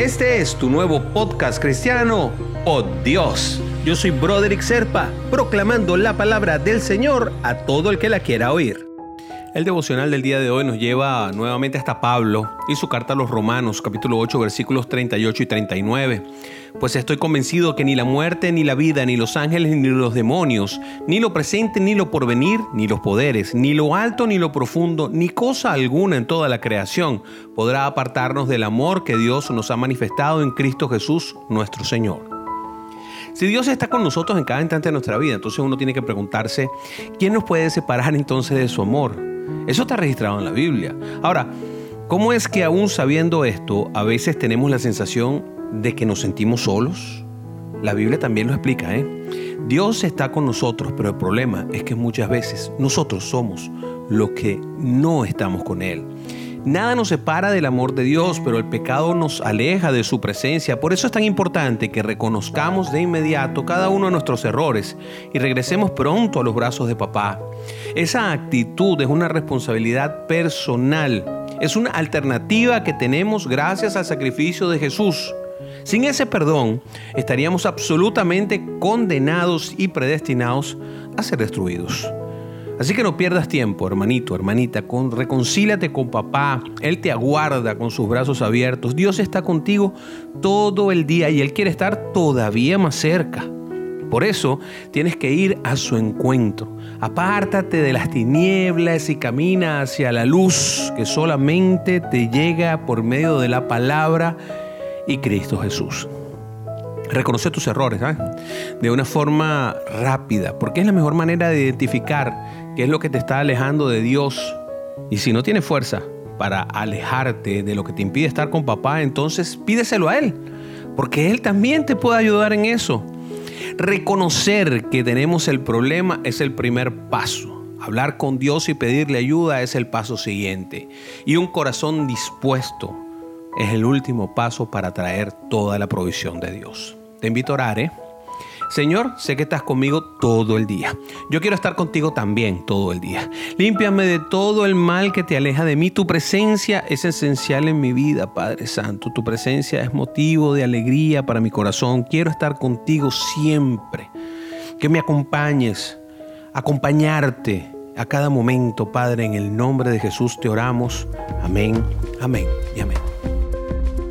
Este es tu nuevo podcast cristiano, Oh Dios. Yo soy Broderick Serpa, proclamando la palabra del Señor a todo el que la quiera oír. El devocional del día de hoy nos lleva nuevamente hasta Pablo y su carta a los Romanos, capítulo 8, versículos 38 y 39. Pues estoy convencido que ni la muerte, ni la vida, ni los ángeles, ni los demonios, ni lo presente, ni lo porvenir, ni los poderes, ni lo alto, ni lo profundo, ni cosa alguna en toda la creación podrá apartarnos del amor que Dios nos ha manifestado en Cristo Jesús, nuestro Señor. Si Dios está con nosotros en cada instante de nuestra vida, entonces uno tiene que preguntarse, ¿quién nos puede separar entonces de su amor? Eso está registrado en la Biblia. Ahora, ¿cómo es que aún sabiendo esto, a veces tenemos la sensación de que nos sentimos solos? La Biblia también lo explica, ¿eh? Dios está con nosotros, pero el problema es que muchas veces nosotros somos los que no estamos con Él. Nada nos separa del amor de Dios, pero el pecado nos aleja de su presencia. Por eso es tan importante que reconozcamos de inmediato cada uno de nuestros errores y regresemos pronto a los brazos de papá. Esa actitud es una responsabilidad personal. Es una alternativa que tenemos gracias al sacrificio de Jesús. Sin ese perdón, estaríamos absolutamente condenados y predestinados a ser destruidos. Así que no pierdas tiempo, hermanito, hermanita, con, reconcílate con papá. Él te aguarda con sus brazos abiertos. Dios está contigo todo el día y Él quiere estar todavía más cerca. Por eso tienes que ir a su encuentro. Apártate de las tinieblas y camina hacia la luz que solamente te llega por medio de la palabra y Cristo Jesús. Reconoce tus errores ¿eh? de una forma rápida, porque es la mejor manera de identificar qué es lo que te está alejando de Dios. Y si no tienes fuerza para alejarte de lo que te impide estar con papá, entonces pídeselo a Él, porque Él también te puede ayudar en eso. Reconocer que tenemos el problema es el primer paso. Hablar con Dios y pedirle ayuda es el paso siguiente. Y un corazón dispuesto es el último paso para traer toda la provisión de Dios. Te invito a orar, ¿eh? Señor, sé que estás conmigo todo el día. Yo quiero estar contigo también todo el día. Límpiame de todo el mal que te aleja de mí. Tu presencia es esencial en mi vida, Padre Santo. Tu presencia es motivo de alegría para mi corazón. Quiero estar contigo siempre. Que me acompañes, acompañarte a cada momento, Padre. En el nombre de Jesús te oramos. Amén, amén y amén.